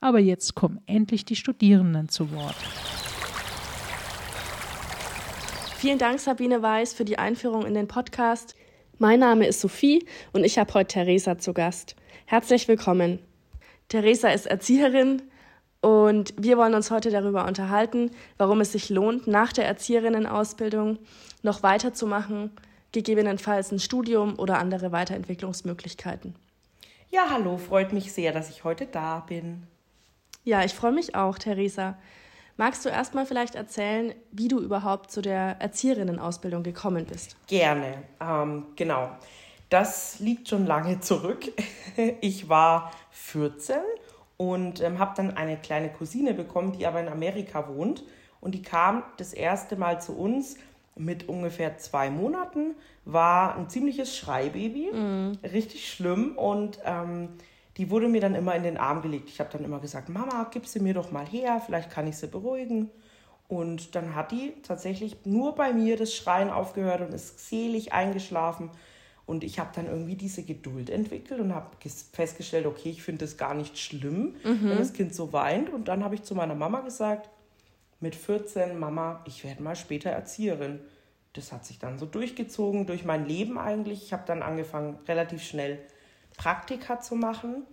Aber jetzt kommen endlich die Studierenden zu Wort. Vielen Dank, Sabine Weiß, für die Einführung in den Podcast. Mein Name ist Sophie und ich habe heute Theresa zu Gast. Herzlich willkommen. Theresa ist Erzieherin und wir wollen uns heute darüber unterhalten, warum es sich lohnt, nach der Erzieherinnenausbildung noch weiterzumachen, gegebenenfalls ein Studium oder andere Weiterentwicklungsmöglichkeiten. Ja, hallo, freut mich sehr, dass ich heute da bin. Ja, ich freue mich auch, Theresa. Magst du erstmal vielleicht erzählen, wie du überhaupt zu der Erzieherinnenausbildung gekommen bist? Gerne, ähm, genau. Das liegt schon lange zurück. Ich war 14 und ähm, habe dann eine kleine Cousine bekommen, die aber in Amerika wohnt. Und die kam das erste Mal zu uns mit ungefähr zwei Monaten, war ein ziemliches Schreibaby, mm. richtig schlimm. Und ähm, die wurde mir dann immer in den Arm gelegt. Ich habe dann immer gesagt, Mama, gib sie mir doch mal her, vielleicht kann ich sie beruhigen. Und dann hat die tatsächlich nur bei mir das Schreien aufgehört und ist selig eingeschlafen. Und ich habe dann irgendwie diese Geduld entwickelt und habe festgestellt, okay, ich finde das gar nicht schlimm, mhm. wenn das Kind so weint. Und dann habe ich zu meiner Mama gesagt, mit 14, Mama, ich werde mal später Erzieherin. Das hat sich dann so durchgezogen durch mein Leben eigentlich. Ich habe dann angefangen, relativ schnell Praktika zu machen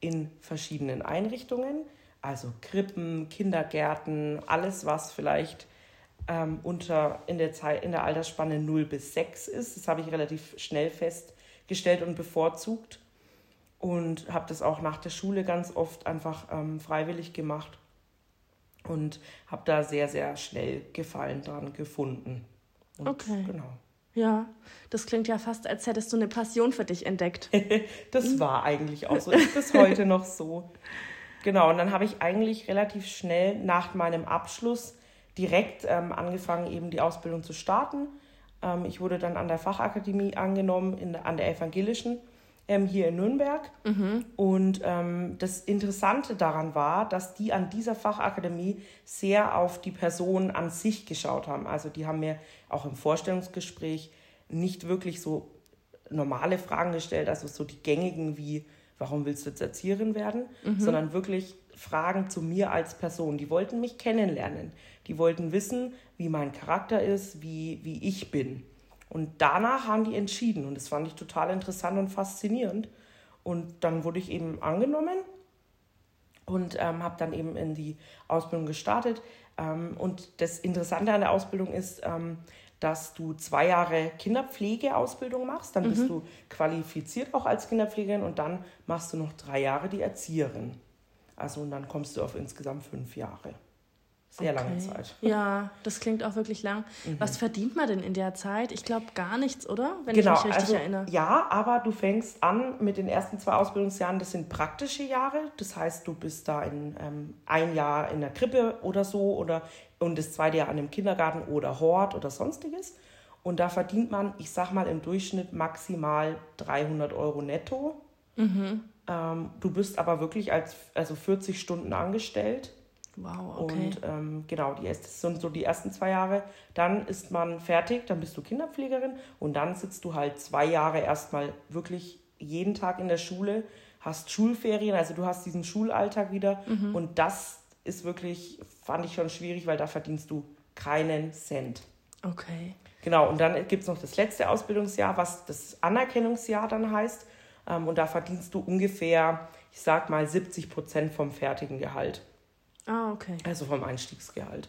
in verschiedenen Einrichtungen, also Krippen, Kindergärten, alles, was vielleicht ähm, unter in der Zeit in der Altersspanne 0 bis 6 ist. Das habe ich relativ schnell festgestellt und bevorzugt und habe das auch nach der Schule ganz oft einfach ähm, freiwillig gemacht und habe da sehr, sehr schnell Gefallen dran gefunden. Und okay. Genau. Ja, das klingt ja fast, als hättest du eine Passion für dich entdeckt. das war eigentlich auch so. Ist bis heute noch so. Genau, und dann habe ich eigentlich relativ schnell nach meinem Abschluss direkt ähm, angefangen, eben die Ausbildung zu starten. Ähm, ich wurde dann an der Fachakademie angenommen, in, an der evangelischen ähm, hier in Nürnberg. Mhm. Und ähm, das Interessante daran war, dass die an dieser Fachakademie sehr auf die Person an sich geschaut haben. Also die haben mir auch im Vorstellungsgespräch nicht wirklich so normale Fragen gestellt, also so die gängigen wie, warum willst du jetzt Erzieherin werden, mhm. sondern wirklich Fragen zu mir als Person. Die wollten mich kennenlernen. Die wollten wissen, wie mein Charakter ist, wie, wie ich bin. Und danach haben die entschieden und das fand ich total interessant und faszinierend. Und dann wurde ich eben angenommen und ähm, habe dann eben in die Ausbildung gestartet. Ähm, und das Interessante an der Ausbildung ist, ähm, dass du zwei Jahre Kinderpflegeausbildung machst, dann mhm. bist du qualifiziert auch als Kinderpflegerin und dann machst du noch drei Jahre die Erzieherin. Also und dann kommst du auf insgesamt fünf Jahre. Sehr okay. lange Zeit. Ja, das klingt auch wirklich lang. Mhm. Was verdient man denn in der Zeit? Ich glaube gar nichts, oder? Wenn genau, ich mich richtig also, erinnere. Ja, aber du fängst an mit den ersten zwei Ausbildungsjahren, das sind praktische Jahre. Das heißt, du bist da in ähm, ein Jahr in der Krippe oder so oder und das zweite Jahr an einem Kindergarten oder Hort oder sonstiges. Und da verdient man, ich sag mal, im Durchschnitt maximal 300 Euro netto. Mhm. Ähm, du bist aber wirklich als also 40 Stunden angestellt Wow, okay. Und ähm, genau, die, das sind so die ersten zwei Jahre. Dann ist man fertig, dann bist du Kinderpflegerin und dann sitzt du halt zwei Jahre erstmal wirklich jeden Tag in der Schule, hast Schulferien, also du hast diesen Schulalltag wieder mhm. und das ist wirklich, fand ich schon schwierig, weil da verdienst du keinen Cent. Okay. Genau, und dann gibt es noch das letzte Ausbildungsjahr, was das Anerkennungsjahr dann heißt. Ähm, und da verdienst du ungefähr, ich sag mal, 70 Prozent vom fertigen Gehalt. Ah, okay. Also vom Einstiegsgehalt.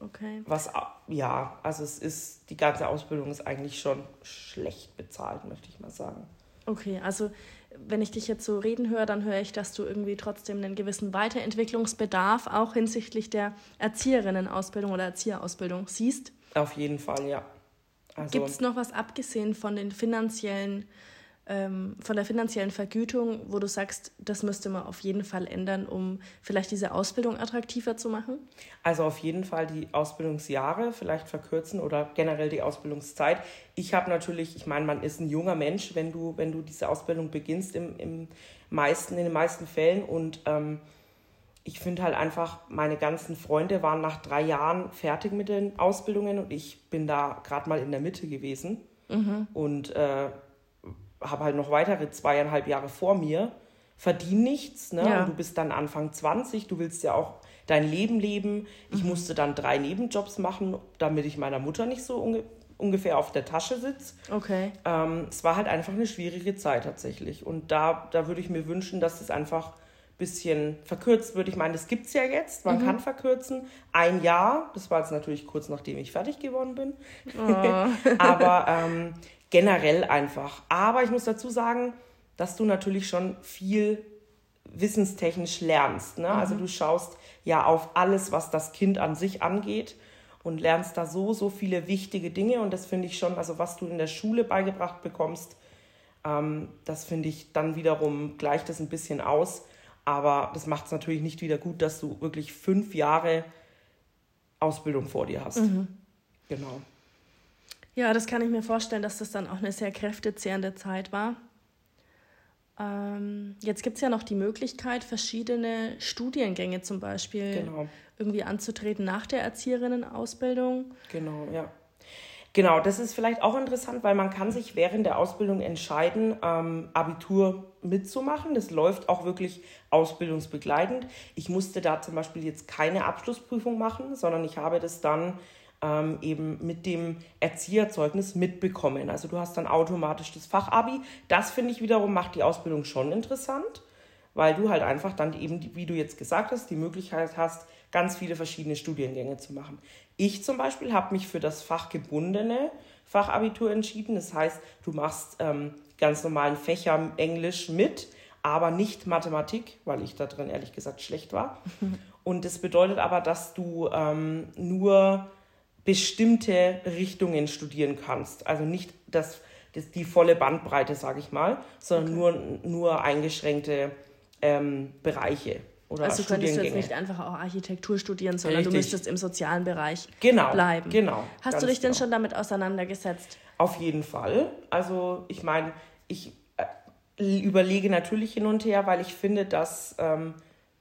Okay. Was, ja, also es ist, die ganze Ausbildung ist eigentlich schon schlecht bezahlt, möchte ich mal sagen. Okay, also wenn ich dich jetzt so reden höre, dann höre ich, dass du irgendwie trotzdem einen gewissen Weiterentwicklungsbedarf auch hinsichtlich der Erzieherinnenausbildung oder Erzieherausbildung siehst. Auf jeden Fall, ja. Also, Gibt es noch was abgesehen von den finanziellen ähm, von der finanziellen Vergütung, wo du sagst, das müsste man auf jeden Fall ändern, um vielleicht diese Ausbildung attraktiver zu machen? Also auf jeden Fall die Ausbildungsjahre vielleicht verkürzen oder generell die Ausbildungszeit. Ich habe natürlich, ich meine, man ist ein junger Mensch, wenn du, wenn du diese Ausbildung beginnst im, im meisten, in den meisten Fällen und ähm, ich finde halt einfach, meine ganzen Freunde waren nach drei Jahren fertig mit den Ausbildungen und ich bin da gerade mal in der Mitte gewesen. Mhm. Und äh, habe halt noch weitere zweieinhalb Jahre vor mir, verdiene nichts, ne? Ja. Und du bist dann Anfang 20, du willst ja auch dein Leben leben. Ich mhm. musste dann drei Nebenjobs machen, damit ich meiner Mutter nicht so unge ungefähr auf der Tasche sitze. Okay. Ähm, es war halt einfach eine schwierige Zeit tatsächlich. Und da, da würde ich mir wünschen, dass es einfach ein bisschen verkürzt wird. Ich meine, das gibt es ja jetzt, man mhm. kann verkürzen. Ein Jahr, das war jetzt natürlich kurz nachdem ich fertig geworden bin. Oh. Aber ähm, generell einfach. Aber ich muss dazu sagen, dass du natürlich schon viel wissenstechnisch lernst. Ne? Also mhm. Also du schaust ja auf alles, was das Kind an sich angeht und lernst da so, so viele wichtige Dinge. Und das finde ich schon, also was du in der Schule beigebracht bekommst, ähm, das finde ich dann wiederum gleicht das ein bisschen aus. Aber das macht es natürlich nicht wieder gut, dass du wirklich fünf Jahre Ausbildung vor dir hast. Mhm. Genau. Ja, das kann ich mir vorstellen, dass das dann auch eine sehr kräftezehrende Zeit war. Ähm, jetzt gibt es ja noch die Möglichkeit, verschiedene Studiengänge zum Beispiel genau. irgendwie anzutreten nach der Erzieherinnenausbildung. Genau, ja. Genau, das ist vielleicht auch interessant, weil man kann sich während der Ausbildung entscheiden, ähm, Abitur mitzumachen. Das läuft auch wirklich ausbildungsbegleitend. Ich musste da zum Beispiel jetzt keine Abschlussprüfung machen, sondern ich habe das dann ähm, eben mit dem Erzieherzeugnis mitbekommen. Also du hast dann automatisch das Fachabi. Das finde ich wiederum macht die Ausbildung schon interessant, weil du halt einfach dann eben, wie du jetzt gesagt hast, die Möglichkeit hast, ganz viele verschiedene Studiengänge zu machen. Ich zum Beispiel habe mich für das fachgebundene Fachabitur entschieden. Das heißt, du machst ähm, ganz normalen Fächer Englisch mit, aber nicht Mathematik, weil ich da drin ehrlich gesagt schlecht war. Und das bedeutet aber, dass du ähm, nur bestimmte Richtungen studieren kannst. Also nicht das, das die volle Bandbreite, sage ich mal, sondern okay. nur, nur eingeschränkte ähm, Bereiche. Oder also könntest du jetzt nicht einfach auch Architektur studieren, sondern Richtig. du müsstest im sozialen Bereich genau, bleiben. Genau. Hast du dich denn genau. schon damit auseinandergesetzt? Auf jeden Fall. Also ich meine, ich äh, überlege natürlich hin und her, weil ich finde, dass ähm,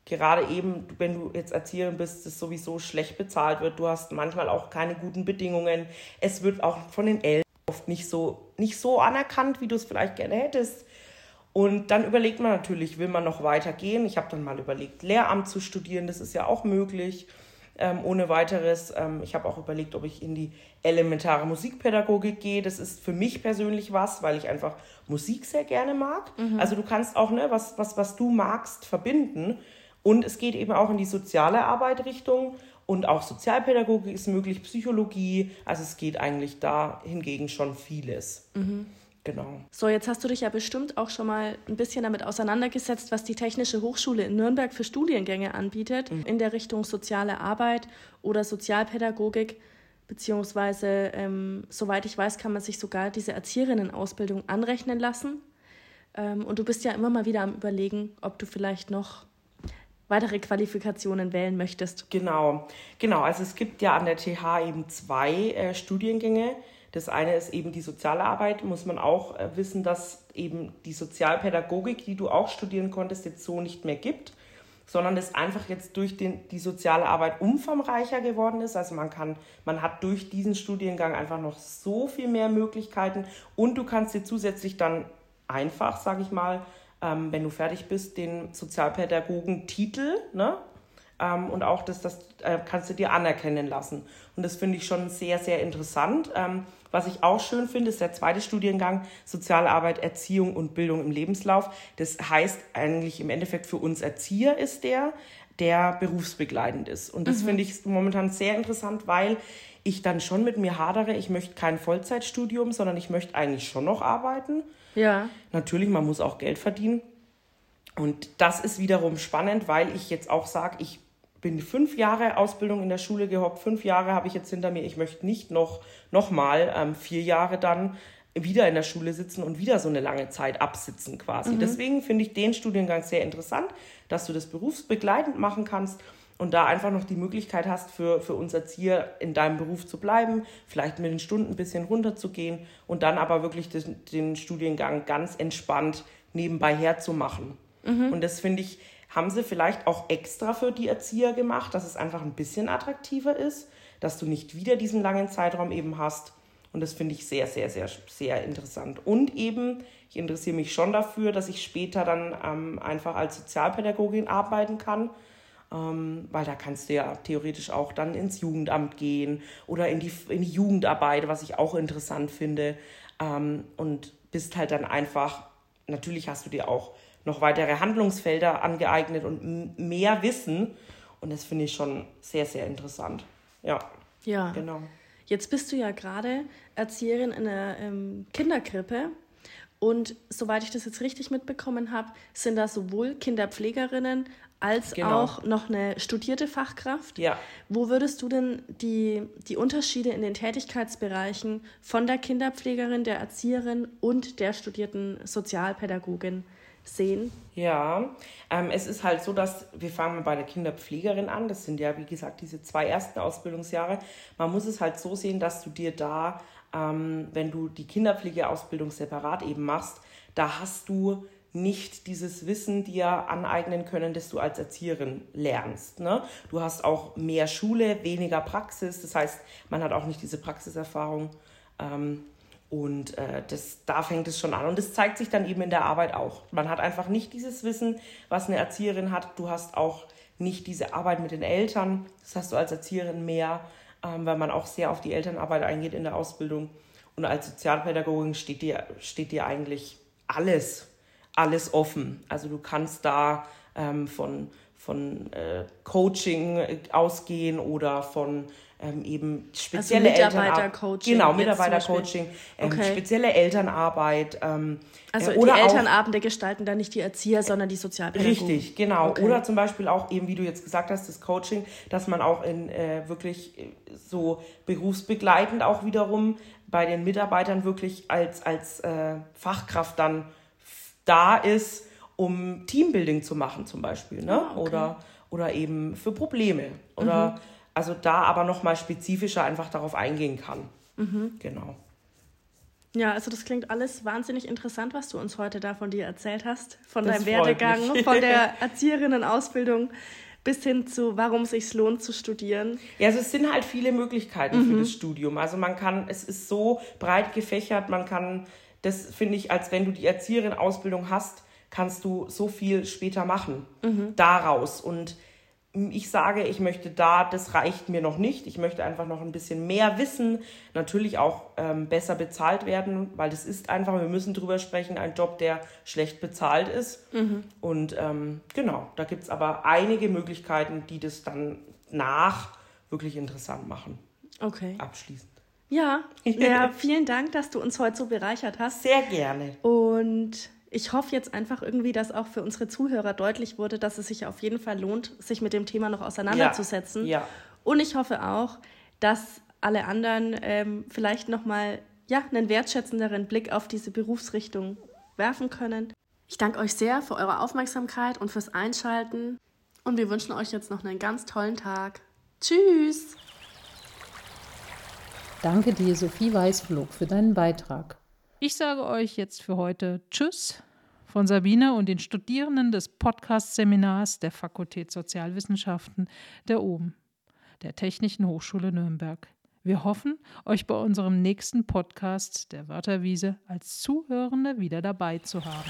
gerade eben, wenn du jetzt Erzieherin bist, das sowieso schlecht bezahlt wird. Du hast manchmal auch keine guten Bedingungen. Es wird auch von den Eltern oft nicht so, nicht so anerkannt, wie du es vielleicht gerne hättest. Und dann überlegt man natürlich, will man noch weitergehen? Ich habe dann mal überlegt, Lehramt zu studieren, das ist ja auch möglich. Ähm, ohne weiteres. Ähm, ich habe auch überlegt, ob ich in die elementare Musikpädagogik gehe. Das ist für mich persönlich was, weil ich einfach Musik sehr gerne mag. Mhm. Also du kannst auch ne, was, was, was du magst, verbinden. Und es geht eben auch in die soziale Arbeit Richtung und auch Sozialpädagogik ist möglich, Psychologie. Also es geht eigentlich da hingegen schon vieles. Mhm. Genau. So, jetzt hast du dich ja bestimmt auch schon mal ein bisschen damit auseinandergesetzt, was die Technische Hochschule in Nürnberg für Studiengänge anbietet mhm. in der Richtung soziale Arbeit oder Sozialpädagogik. Beziehungsweise, ähm, soweit ich weiß, kann man sich sogar diese Erzieherinnenausbildung anrechnen lassen. Ähm, und du bist ja immer mal wieder am Überlegen, ob du vielleicht noch weitere Qualifikationen wählen möchtest. Genau, genau. Also es gibt ja an der TH eben zwei äh, Studiengänge. Das eine ist eben die soziale Arbeit. Muss man auch äh, wissen, dass eben die Sozialpädagogik, die du auch studieren konntest, jetzt so nicht mehr gibt, sondern es einfach jetzt durch den, die soziale Arbeit umfangreicher geworden ist. Also man kann, man hat durch diesen Studiengang einfach noch so viel mehr Möglichkeiten und du kannst dir zusätzlich dann einfach, sage ich mal, ähm, wenn du fertig bist, den Sozialpädagogen-Titel, ne? Ähm, und auch das, das äh, kannst du dir anerkennen lassen. Und das finde ich schon sehr, sehr interessant. Ähm, was ich auch schön finde, ist der zweite Studiengang Soziale Arbeit, Erziehung und Bildung im Lebenslauf. Das heißt eigentlich im Endeffekt für uns Erzieher ist der, der berufsbegleitend ist. Und das mhm. finde ich momentan sehr interessant, weil ich dann schon mit mir hadere, ich möchte kein Vollzeitstudium, sondern ich möchte eigentlich schon noch arbeiten. Ja. Natürlich, man muss auch Geld verdienen. Und das ist wiederum spannend, weil ich jetzt auch sage, ich bin fünf Jahre Ausbildung in der Schule gehockt, fünf Jahre habe ich jetzt hinter mir. Ich möchte nicht noch, noch mal ähm, vier Jahre dann wieder in der Schule sitzen und wieder so eine lange Zeit absitzen quasi. Mhm. Deswegen finde ich den Studiengang sehr interessant, dass du das berufsbegleitend machen kannst und da einfach noch die Möglichkeit hast, für, für uns Erzieher in deinem Beruf zu bleiben, vielleicht mit den Stunden ein bisschen runterzugehen und dann aber wirklich den, den Studiengang ganz entspannt nebenbei herzumachen. Mhm. Und das finde ich, haben sie vielleicht auch extra für die Erzieher gemacht, dass es einfach ein bisschen attraktiver ist, dass du nicht wieder diesen langen Zeitraum eben hast. Und das finde ich sehr, sehr, sehr, sehr interessant. Und eben, ich interessiere mich schon dafür, dass ich später dann ähm, einfach als Sozialpädagogin arbeiten kann. Ähm, weil da kannst du ja theoretisch auch dann ins Jugendamt gehen oder in die, in die Jugendarbeit, was ich auch interessant finde. Ähm, und bist halt dann einfach, natürlich hast du dir auch noch weitere Handlungsfelder angeeignet und mehr Wissen. Und das finde ich schon sehr, sehr interessant. Ja. Ja. Genau. Jetzt bist du ja gerade Erzieherin in einer ähm, Kinderkrippe. Und soweit ich das jetzt richtig mitbekommen habe, sind da sowohl Kinderpflegerinnen als genau. auch noch eine studierte Fachkraft. Ja. Wo würdest du denn die, die Unterschiede in den Tätigkeitsbereichen von der Kinderpflegerin, der Erzieherin und der studierten Sozialpädagogin sehen? Ja, ähm, es ist halt so, dass wir fangen mal bei der Kinderpflegerin an. Das sind ja, wie gesagt, diese zwei ersten Ausbildungsjahre. Man muss es halt so sehen, dass du dir da, ähm, wenn du die Kinderpflegeausbildung separat eben machst, da hast du nicht dieses Wissen dir aneignen können, das du als Erzieherin lernst. Ne? Du hast auch mehr Schule, weniger Praxis. Das heißt, man hat auch nicht diese Praxiserfahrung. Ähm, und äh, das, da fängt es schon an. Und das zeigt sich dann eben in der Arbeit auch. Man hat einfach nicht dieses Wissen, was eine Erzieherin hat. Du hast auch nicht diese Arbeit mit den Eltern. Das hast du als Erzieherin mehr, ähm, weil man auch sehr auf die Elternarbeit eingeht in der Ausbildung. Und als Sozialpädagogin steht dir, steht dir eigentlich alles, alles offen. Also du kannst da ähm, von, von äh, Coaching ausgehen oder von ähm, eben spezielle also Mitarbeitercoaching. Genau, Mitarbeitercoaching, ähm, okay. spezielle Elternarbeit. Ähm, also äh, oder die Elternabende gestalten dann nicht die Erzieher, sondern die Sozialpädagogen. Richtig, genau. Okay. Oder zum Beispiel auch eben, wie du jetzt gesagt hast, das Coaching, dass man auch in äh, wirklich äh, so berufsbegleitend auch wiederum bei den Mitarbeitern wirklich als, als äh, Fachkraft dann da ist, um Teambuilding zu machen zum Beispiel. Ne? Ah, okay. oder, oder eben für Probleme. Oder mhm also da aber nochmal spezifischer einfach darauf eingehen kann. Mhm. Genau. Ja, also das klingt alles wahnsinnig interessant, was du uns heute da von dir erzählt hast, von das deinem Werdegang, von der Erzieherinnenausbildung bis hin zu, warum es sich lohnt zu studieren. Ja, also es sind halt viele Möglichkeiten mhm. für das Studium. Also man kann, es ist so breit gefächert, man kann, das finde ich, als wenn du die Erzieherin-Ausbildung hast, kannst du so viel später machen mhm. daraus. Und ich sage, ich möchte da, das reicht mir noch nicht. Ich möchte einfach noch ein bisschen mehr wissen, natürlich auch ähm, besser bezahlt werden, weil das ist einfach, wir müssen drüber sprechen, ein Job, der schlecht bezahlt ist. Mhm. Und ähm, genau, da gibt es aber einige Möglichkeiten, die das dann nach wirklich interessant machen. Okay. Abschließend. Ja, ja, vielen Dank, dass du uns heute so bereichert hast. Sehr gerne. Und ich hoffe jetzt einfach irgendwie, dass auch für unsere Zuhörer deutlich wurde, dass es sich auf jeden Fall lohnt, sich mit dem Thema noch auseinanderzusetzen. Ja. ja. Und ich hoffe auch, dass alle anderen ähm, vielleicht nochmal ja, einen wertschätzenderen Blick auf diese Berufsrichtung werfen können. Ich danke euch sehr für eure Aufmerksamkeit und fürs Einschalten. Und wir wünschen euch jetzt noch einen ganz tollen Tag. Tschüss! Danke dir, Sophie Weißflog, für deinen Beitrag. Ich sage euch jetzt für heute Tschüss von Sabine und den Studierenden des Podcast-Seminars der Fakultät Sozialwissenschaften der OBEN, der Technischen Hochschule Nürnberg. Wir hoffen, euch bei unserem nächsten Podcast der Wörterwiese als Zuhörende wieder dabei zu haben.